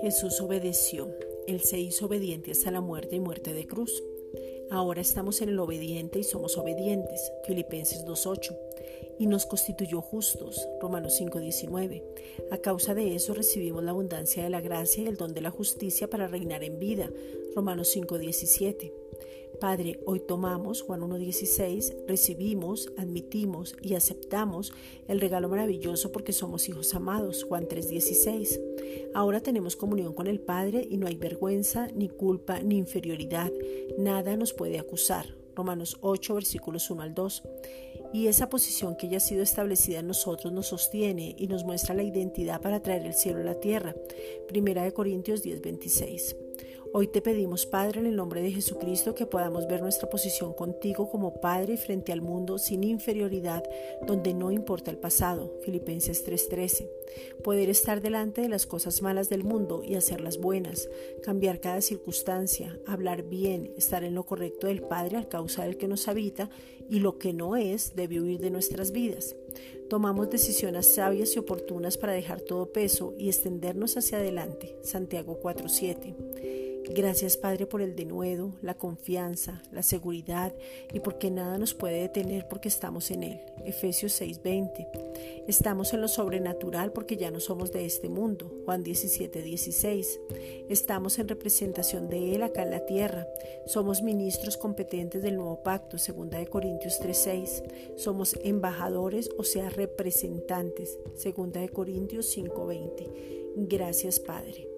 Jesús obedeció. Él se hizo obediente hasta la muerte y muerte de cruz. Ahora estamos en el obediente y somos obedientes. Filipenses 2.8. Y nos constituyó justos. Romanos 5.19. A causa de eso recibimos la abundancia de la gracia y el don de la justicia para reinar en vida. Romanos 5.17. Padre, hoy tomamos, Juan 1.16, recibimos, admitimos y aceptamos el regalo maravilloso porque somos hijos amados, Juan 3.16. Ahora tenemos comunión con el Padre y no hay vergüenza, ni culpa, ni inferioridad. Nada nos puede acusar. Romanos 8, versículos 1 al 2. Y esa posición que ya ha sido establecida en nosotros nos sostiene y nos muestra la identidad para traer el cielo a la tierra. Primera de Corintios 10, 26. Hoy te pedimos, Padre, en el nombre de Jesucristo, que podamos ver nuestra posición contigo como Padre frente al mundo sin inferioridad, donde no importa el pasado. Filipenses 3:13. Poder estar delante de las cosas malas del mundo y hacerlas buenas, cambiar cada circunstancia, hablar bien, estar en lo correcto del Padre al causa del que nos habita y lo que no es debe huir de nuestras vidas. Tomamos decisiones sabias y oportunas para dejar todo peso y extendernos hacia adelante. Santiago 4:7. Gracias Padre por el denuedo, la confianza, la seguridad y porque nada nos puede detener porque estamos en Él. Efesios 6:20. Estamos en lo sobrenatural porque ya no somos de este mundo. Juan 17:16. Estamos en representación de Él acá en la tierra. Somos ministros competentes del nuevo pacto. 2 Corintios 3:6. Somos embajadores, o sea, representantes. 2 Corintios 5:20. Gracias Padre.